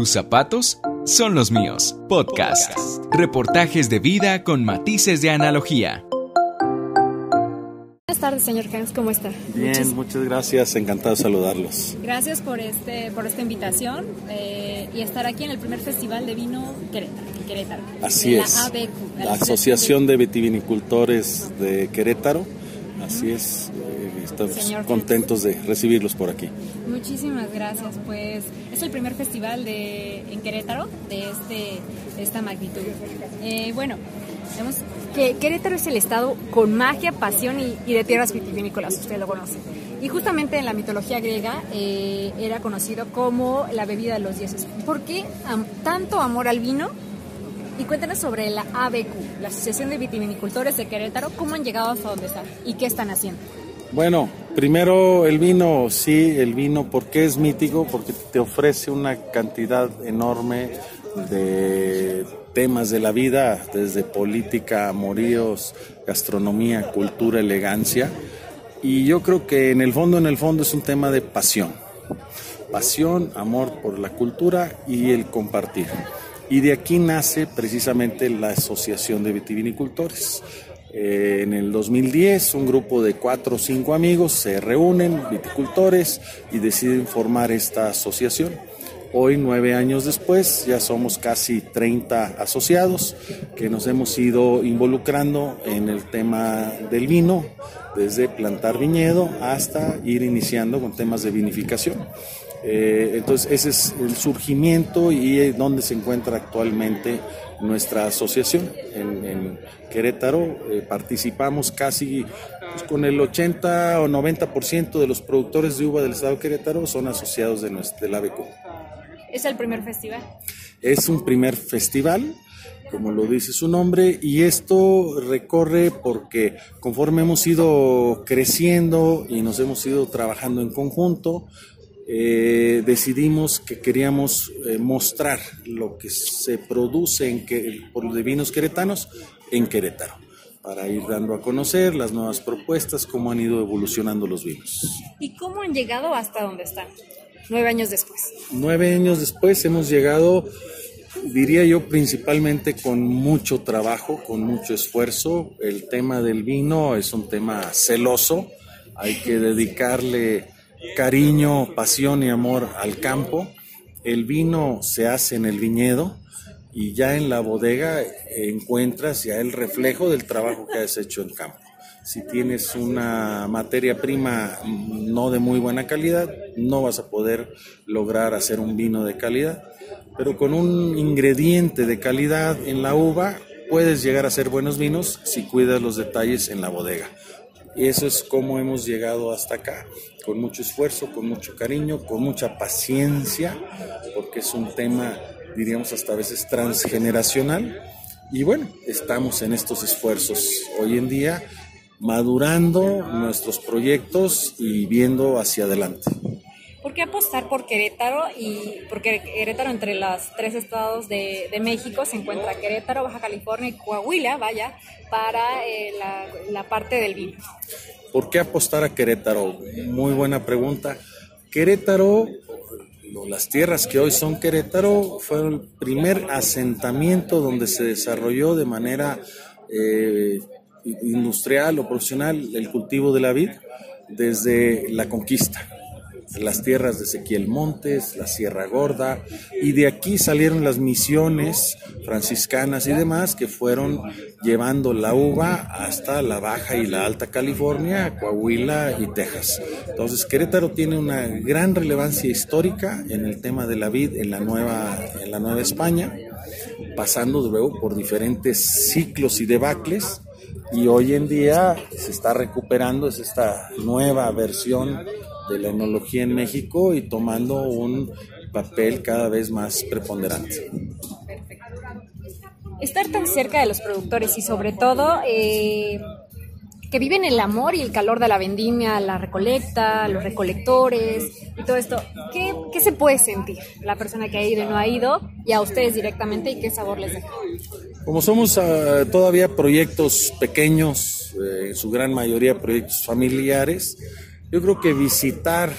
Tus zapatos son los míos. Podcast. Reportajes de vida con matices de analogía. Buenas tardes, señor Hans, ¿cómo está? Bien, muchas gracias, encantado de saludarlos. Gracias por este por esta invitación eh, y estar aquí en el primer festival de vino Querétaro. Querétaro Así es. La ABQ, la Asociación de Vitivinicultores de Querétaro. Así es, estamos Señor contentos de recibirlos por aquí. Muchísimas gracias. Pues es el primer festival de, en Querétaro de, este, de esta magnitud. Eh, bueno, vemos que Querétaro es el estado con magia, pasión y, y de tierras vitivinícolas, usted lo conoce. Y justamente en la mitología griega eh, era conocido como la bebida de los dioses. ¿Por qué tanto amor al vino? Y cuéntanos sobre la ABQ, la Asociación de Vitivinicultores de Querétaro, cómo han llegado hasta donde están y qué están haciendo. Bueno, primero el vino, sí, el vino, ¿por qué es mítico? Porque te ofrece una cantidad enorme de temas de la vida, desde política, amoríos, gastronomía, cultura, elegancia. Y yo creo que en el fondo, en el fondo es un tema de pasión. Pasión, amor por la cultura y el compartir. Y de aquí nace precisamente la Asociación de Vitivinicultores. Eh, en el 2010 un grupo de cuatro o cinco amigos se reúnen, viticultores, y deciden formar esta asociación. Hoy, nueve años después, ya somos casi 30 asociados que nos hemos ido involucrando en el tema del vino, desde plantar viñedo hasta ir iniciando con temas de vinificación. Eh, entonces, ese es el surgimiento y donde se encuentra actualmente nuestra asociación. En, en Querétaro eh, participamos casi pues, con el 80 o 90% de los productores de uva del estado de Querétaro son asociados de, nuestra, del ABQ. Es el primer festival. Es un primer festival, como lo dice su nombre, y esto recorre porque conforme hemos ido creciendo y nos hemos ido trabajando en conjunto, eh, decidimos que queríamos eh, mostrar lo que se produce en que, por de vinos queretanos en Querétaro, para ir dando a conocer las nuevas propuestas, cómo han ido evolucionando los vinos. ¿Y cómo han llegado hasta donde están? Nueve años después. Nueve años después hemos llegado, diría yo, principalmente con mucho trabajo, con mucho esfuerzo. El tema del vino es un tema celoso, hay que dedicarle cariño, pasión y amor al campo. El vino se hace en el viñedo y ya en la bodega encuentras ya el reflejo del trabajo que has hecho en campo. Si tienes una materia prima no de muy buena calidad, no vas a poder lograr hacer un vino de calidad. Pero con un ingrediente de calidad en la uva, puedes llegar a hacer buenos vinos si cuidas los detalles en la bodega. Y eso es como hemos llegado hasta acá, con mucho esfuerzo, con mucho cariño, con mucha paciencia, porque es un tema, diríamos, hasta a veces transgeneracional. Y bueno, estamos en estos esfuerzos hoy en día, madurando nuestros proyectos y viendo hacia adelante. ¿Por qué apostar por Querétaro? Y porque Querétaro, entre los tres estados de, México, se encuentra Querétaro, Baja California y Coahuila, vaya, para eh, la, parte del vino. ¿Por qué apostar a Querétaro? Muy buena pregunta. Querétaro, las tierras que hoy son Querétaro, fue el primer asentamiento donde se desarrolló de manera eh, industrial o profesional el cultivo de la vid desde la conquista las tierras de Ezequiel Montes, la Sierra Gorda, y de aquí salieron las misiones franciscanas y demás que fueron llevando la uva hasta la Baja y la Alta California, Coahuila y Texas. Entonces Querétaro tiene una gran relevancia histórica en el tema de la vid en la Nueva, en la Nueva España, pasando luego por diferentes ciclos y debacles. Y hoy en día se está recuperando, es esta nueva versión de la enología en México y tomando un papel cada vez más preponderante. Estar tan cerca de los productores y sobre todo eh, que viven el amor y el calor de la vendimia, la recolecta, los recolectores y todo esto, ¿qué, qué se puede sentir la persona que ha ido y no ha ido y a ustedes directamente y qué sabor les deja? Como somos uh, todavía proyectos pequeños, eh, en su gran mayoría proyectos familiares, Yo creo que visitar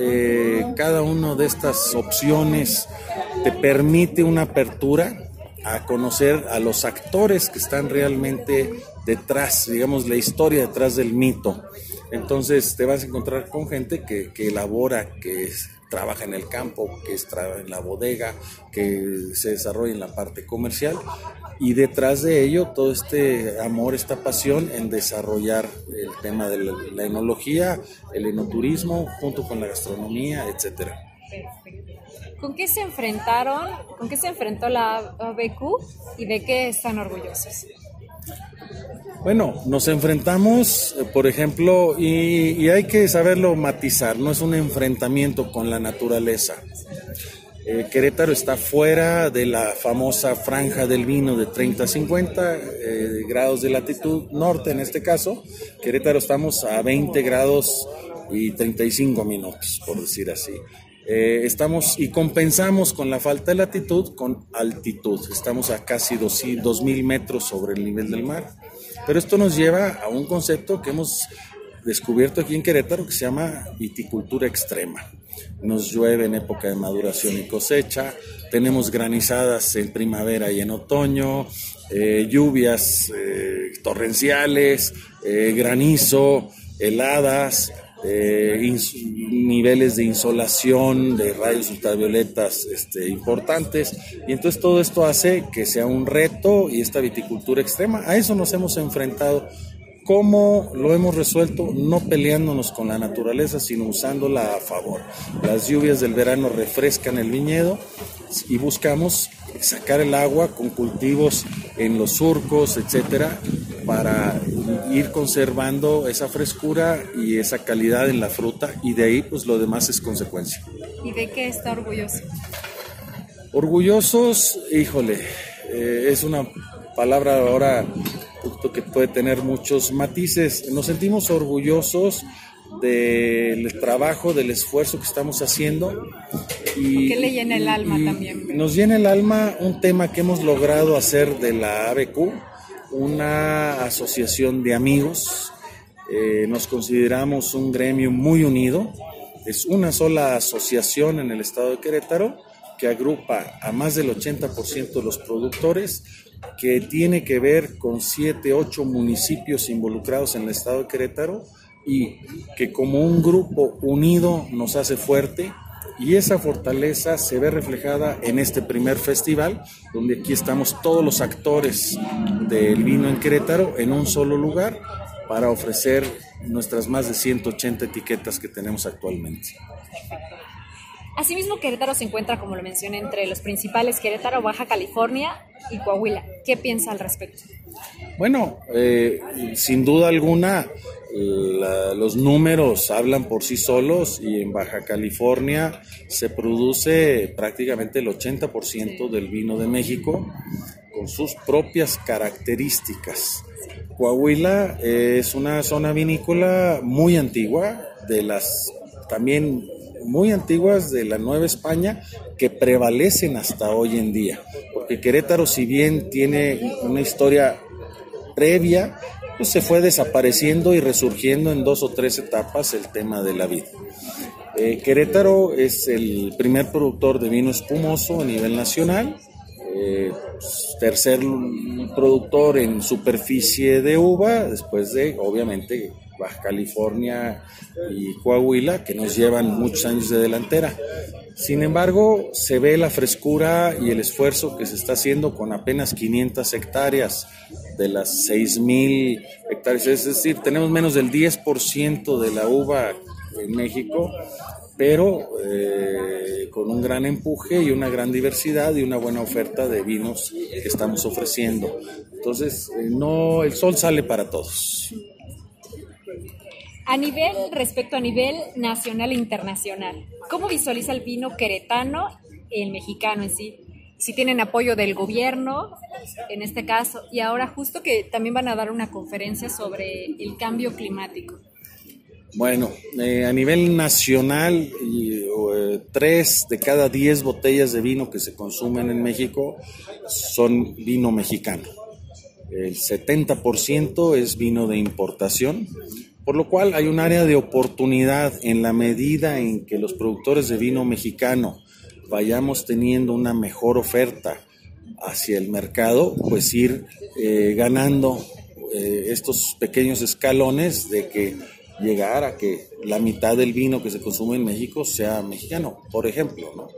eh, cada una de estas opciones te permite una apertura a conocer a los actores que están realmente detrás, digamos, la historia detrás del mito. Entonces te vas a encontrar con gente que, que elabora, que trabaja en el campo, que trabaja en la bodega, que se desarrolla en la parte comercial y detrás de ello todo este amor, esta pasión en desarrollar el tema de la, enología, el enoturismo, junto con la gastronomía, etcétera. ¿Con qué se enfrentaron? ¿Con qué se enfrentó la ABQ y de qué están orgullosos? Bueno, nos enfrentamos, eh, por ejemplo, y, hay que saberlo matizar, no es un enfrentamiento con la naturaleza. Eh, Querétaro está fuera de la famosa franja del vino de 30 a 50 eh, grados de latitud norte en este caso. Querétaro estamos a 20 grados y 35 minutos, por decir así. Estamos y compensamos con la falta de latitud con altitud. Estamos a casi 2.000 metros sobre el nivel del mar. Pero esto nos lleva a un concepto que hemos descubierto aquí en Querétaro que se llama viticultura extrema. Nos llueve en época de maduración y cosecha, tenemos granizadas en primavera y en otoño, eh, lluvias eh, torrenciales, eh, granizo, heladas, niveles de insolación, de rayos ultravioletas este, importantes. Y entonces todo esto hace que sea un reto y esta viticultura extrema. A eso nos hemos enfrentado. ¿Cómo lo hemos resuelto? No peleándonos con la naturaleza, sino usándola a favor. Las lluvias del verano refrescan el viñedo y buscamos sacar el agua con cultivos en los surcos, etcétera, para ir conservando esa frescura y esa calidad en la fruta y de ahí pues lo demás es consecuencia. ¿Y de qué está orgulloso? Orgullosos, híjole, eh, es una palabra ahora que puede tener muchos matices. Nos sentimos orgullosos del trabajo, del esfuerzo que estamos haciendo. Y, ¿Qué le llena el alma también? Nos llena el alma un tema que hemos logrado hacer de la ABQ, una asociación de amigos. Eh, nos consideramos un gremio muy unido. Es una sola asociación en el estado de Querétaro que agrupa a más del 80% de los productores, que tiene que ver con 7, 8 municipios involucrados en el estado de Querétaro y que como un grupo unido nos hace fuerte y esa fortaleza se ve reflejada en este primer festival, donde aquí estamos todos los actores del vino en Querétaro en un solo lugar para ofrecer nuestras más de 180 etiquetas que tenemos actualmente. Asimismo, Querétaro se encuentra, como lo mencioné, entre los principales Querétaro, Baja California y Coahuila. ¿Qué piensa al respecto? Bueno, eh, sin duda alguna, los números hablan por sí solos y en Baja California se produce prácticamente el 80% del vino de México con sus propias características. Coahuila es una zona vinícola muy antigua, de las también muy antiguas de la Nueva España que prevalecen hasta hoy en día. Porque Querétaro, si bien tiene una historia previa, pues se fue desapareciendo y resurgiendo en dos o tres etapas el tema de la vida. Eh, Querétaro es el primer productor de vino espumoso a nivel nacional, eh, tercer productor en superficie de uva, después de, obviamente, Baja California y Coahuila, que nos llevan muchos años de delantera. Sin embargo, se ve la frescura y el esfuerzo que se está haciendo con apenas 500 hectáreas de las 6.000 hectáreas. Es decir, tenemos menos del 10% de la uva en México, pero eh, con un gran empuje y una gran diversidad y una buena oferta de vinos que estamos ofreciendo. Entonces, eh, no, el sol sale para todos. A nivel, respecto a nivel nacional e internacional, ¿cómo visualiza el vino queretano, el mexicano en sí? Si tienen apoyo del gobierno, en este caso, y ahora justo que también van a dar una conferencia sobre el cambio climático. Bueno, eh, a nivel nacional, eh, tres de cada diez botellas de vino que se consumen en México son vino mexicano. El 70% es vino de importación Por lo cual hay un área de oportunidad en la medida en que los productores de vino mexicano vayamos teniendo una mejor oferta hacia el mercado, pues ir eh, ganando eh, estos pequeños escalones de que llegar a que la mitad del vino que se consume en México sea mexicano, por ejemplo.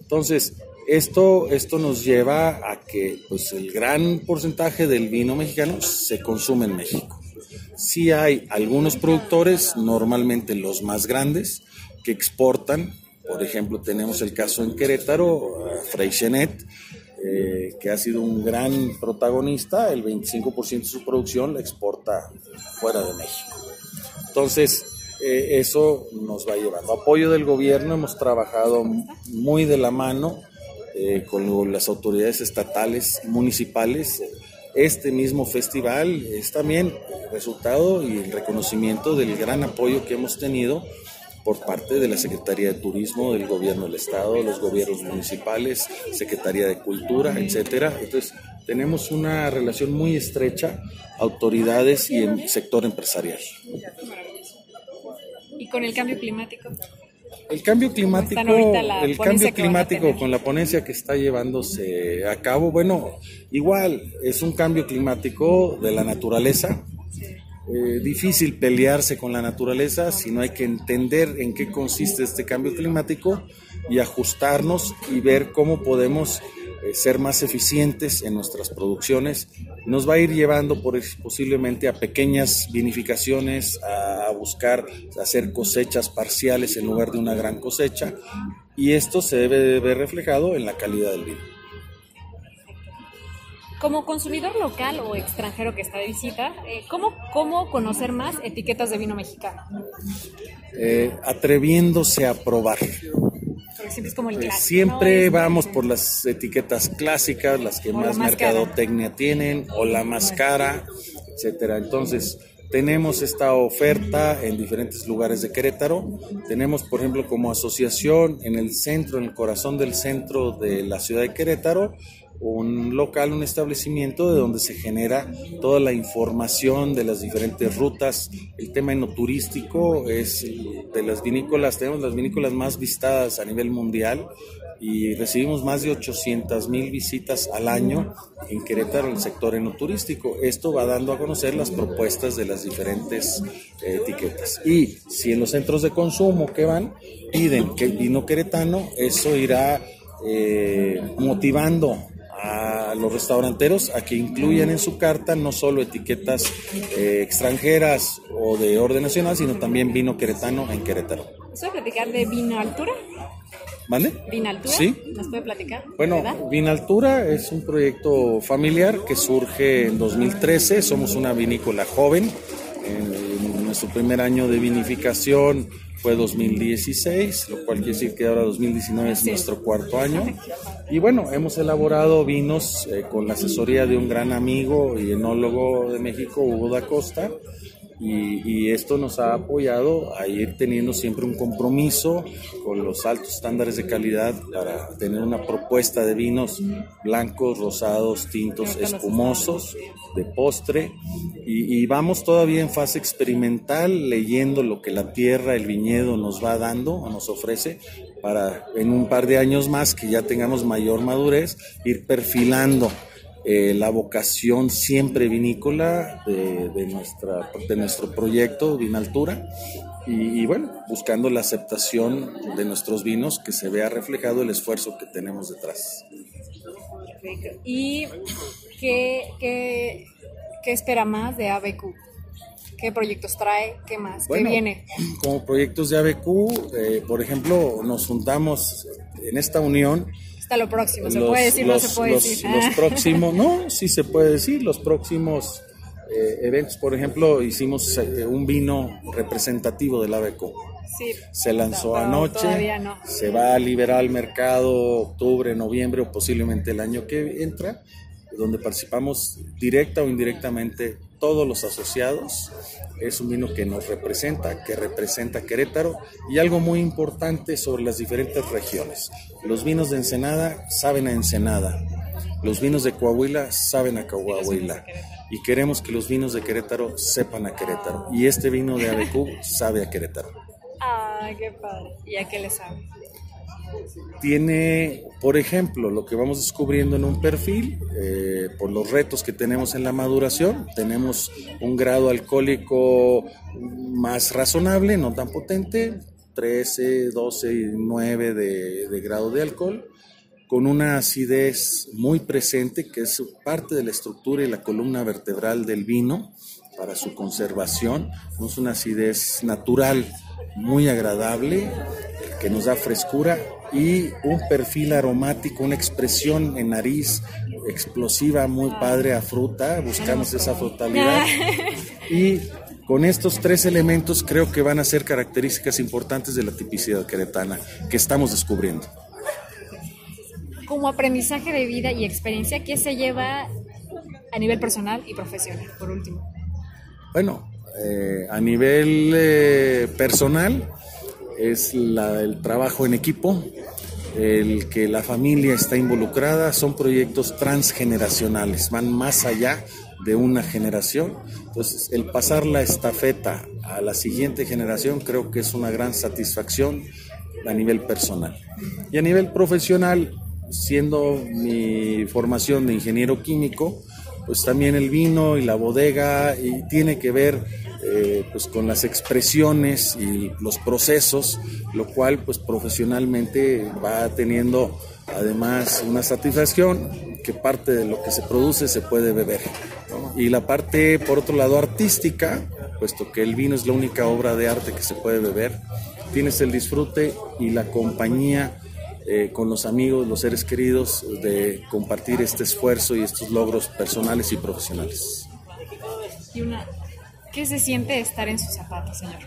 Entonces, esto, esto nos lleva a que pues, el gran porcentaje del vino mexicano se consume en México. Sí hay algunos productores, normalmente los más grandes, que exportan. Por ejemplo, tenemos el caso en Querétaro, Freixenet, eh, que ha sido un gran protagonista, el 25% de su producción la exporta fuera de México. Entonces, eh, eso nos va llevando. Apoyo del gobierno, hemos trabajado muy de la mano eh, con las autoridades estatales, municipales. Este mismo festival es también resultado y el reconocimiento del gran apoyo que hemos tenido por parte de la Secretaría de Turismo, del Gobierno del Estado, los gobiernos municipales, Secretaría de Cultura, etcétera. Entonces, tenemos una relación muy estrecha, autoridades y el sector empresarial. ¿Y con el cambio climático? El cambio climático, el cambio climático con la ponencia que está llevándose a cabo, bueno, igual es un cambio climático de la naturaleza, eh, difícil pelearse con la naturaleza, sino hay que entender en qué consiste este cambio climático y ajustarnos y ver cómo podemos ser más eficientes en nuestras producciones. Nos va a ir llevando por, posiblemente a pequeñas vinificaciones, a buscar hacer cosechas parciales en lugar de una gran cosecha y esto se debe de ver reflejado en la calidad del vino. Como consumidor local o extranjero que está de visita, eh, ¿cómo, ¿cómo, conocer más etiquetas de vino mexicano? Eh, atreviéndose a probar. Siempre, vamos por las etiquetas clásicas, las que más mercadotecnia tienen, o la más cara, etcétera. Entonces, tenemos esta oferta en diferentes lugares de Querétaro. Tenemos, por ejemplo, como asociación en el centro, en el corazón del centro de la ciudad de Querétaro, un local, un establecimiento de donde se genera toda la información de las diferentes rutas. El tema enoturístico es de las vinícolas, tenemos las vinícolas más visitadas a nivel mundial y recibimos más de 800 mil visitas al año en Querétaro, el sector enoturístico. Esto va dando a conocer las propuestas de las diferentes eh, etiquetas. Y si en los centros de consumo que van piden que vino queretano, eso irá eh, motivando a los restauranteros a que incluyan en su carta no solo etiquetas eh, extranjeras o de orden nacional, sino también vino queretano en Querétaro. ¿Se puede platicar de vino altura? ¿Vale? ¿Vinaltura? Sí. ¿Nos puede platicar? Bueno, Vinaltura es un proyecto familiar que surge en 2013. Somos una vinícola joven. En nuestro primer año de vinificación fue 2016, lo cual quiere decir que ahora 2019 es nuestro cuarto año. Y bueno, hemos elaborado vinos eh, con la asesoría de un gran amigo y enólogo de México, Hugo da Costa. Y, esto nos ha apoyado a ir teniendo siempre un compromiso con los altos estándares de calidad para tener una propuesta de vinos blancos, rosados, tintos, espumosos, de postre. Y, y vamos todavía en fase experimental, leyendo lo que la tierra, el viñedo nos va dando o nos ofrece para en un par de años más que ya tengamos mayor madurez, ir perfilando eh, la vocación siempre vinícola de, nuestra, de nuestro proyecto Vinaltura y, y, bueno, buscando la aceptación de nuestros vinos, que se vea reflejado el esfuerzo que tenemos detrás. ¿Y qué, qué, qué espera más de ABQ? ¿Qué proyectos trae? ¿Qué más? ¿Qué viene? Como proyectos de ABQ, eh, por ejemplo, nos juntamos en esta unión lo próximo, ¿se puede decir? no se puede decir. Los próximos, no, sí se puede decir, los próximos eh, eventos, por ejemplo, hicimos eh, un vino representativo del ABECO. Sí, se lanzó anoche, se va a liberar al mercado octubre, noviembre o posiblemente el año que entra, donde participamos directa o indirectamente todos los asociados. Es un vino que nos representa, que representa Querétaro y algo muy importante sobre las diferentes regiones. Los vinos de Ensenada saben a Ensenada, los vinos de Coahuila saben a Coahuila y queremos que los vinos de Querétaro sepan a Querétaro. Y este vino de ABQ sabe a Querétaro. ¡Ay, qué padre! ¿Y a qué le sabe? Tiene, por ejemplo, lo que vamos descubriendo en un perfil, eh, por los retos que tenemos en la maduración, tenemos un grado alcohólico más razonable, no tan potente, 13, 12 y 9 de, de grado de alcohol, con una acidez muy presente, que es parte de la estructura y la columna vertebral del vino para su conservación. Es una acidez natural muy agradable, que nos da frescura y un perfil aromático, una expresión en nariz explosiva muy padre a fruta, buscamos esa frutalidad. Y con estos tres elementos creo que van a ser características importantes de la tipicidad queretana que estamos descubriendo. Como aprendizaje de vida y experiencia, ¿qué se lleva a nivel personal y profesional, por último? Bueno, eh, a nivel eh, personal, es el trabajo en equipo, el que la familia está involucrada, son proyectos transgeneracionales, van más allá de una generación. Entonces, el pasar la estafeta a la siguiente generación creo que es una gran satisfacción a nivel personal. Y a nivel profesional, siendo mi formación de ingeniero químico, pues también el vino y la bodega y tiene que ver eh, pues con las expresiones y los procesos, lo cual pues profesionalmente va teniendo además una satisfacción que parte de lo que se produce se puede beber. Y la parte, por otro lado, artística, puesto que el vino es la única obra de arte que se puede beber, tienes el disfrute y la compañía eh, con los amigos, los seres queridos, de compartir este esfuerzo y estos logros personales y profesionales. ¿Qué se siente estar en sus zapatos, señor?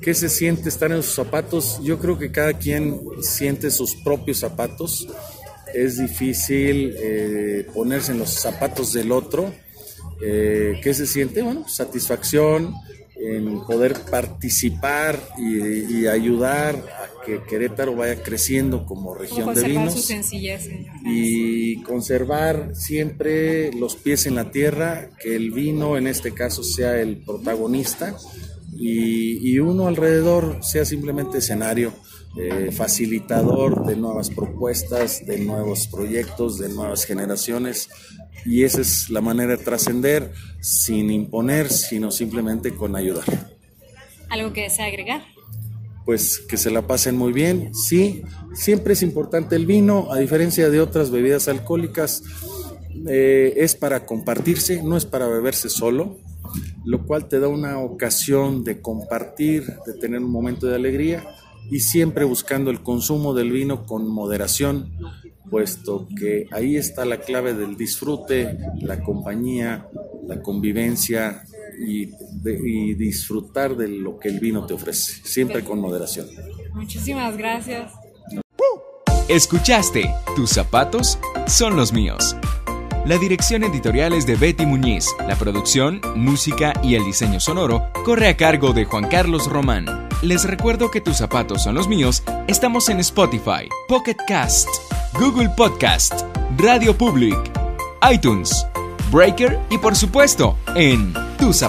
¿Qué se siente estar en sus zapatos? Yo creo que cada quien siente sus propios zapatos. Es difícil eh, ponerse en los zapatos del otro. Eh, ¿Qué se siente? Bueno, satisfacción en poder participar y, ayudar a que Querétaro vaya creciendo como región de vinos. Su sencillez, y conservar siempre los pies en la tierra, que el vino en este caso sea el protagonista y, uno alrededor sea simplemente escenario, eh, facilitador de nuevas propuestas, de nuevos proyectos, de nuevas generaciones. Y esa es la manera de trascender sin imponer, sino simplemente con ayudar. ¿Algo que desea agregar? Pues que se la pasen muy bien. Sí, siempre es importante el vino, a diferencia de otras bebidas alcohólicas, eh, es para compartirse, no es para beberse solo, lo cual te da una ocasión de compartir, de tener un momento de alegría y siempre buscando el consumo del vino con moderación, puesto que ahí está la clave del disfrute, la compañía, la convivencia y, disfrutar de lo que el vino te ofrece, siempre con moderación. Muchísimas gracias. Escuchaste, tus zapatos son los míos. La dirección editorial es de Betty Muñiz, la producción, música y el diseño sonoro corre a cargo de Juan Carlos Román. Les recuerdo que tus zapatos son los míos, estamos en Spotify, Pocket Cast, Google Podcast, Radio Public, iTunes, Breaker y por supuesto en tus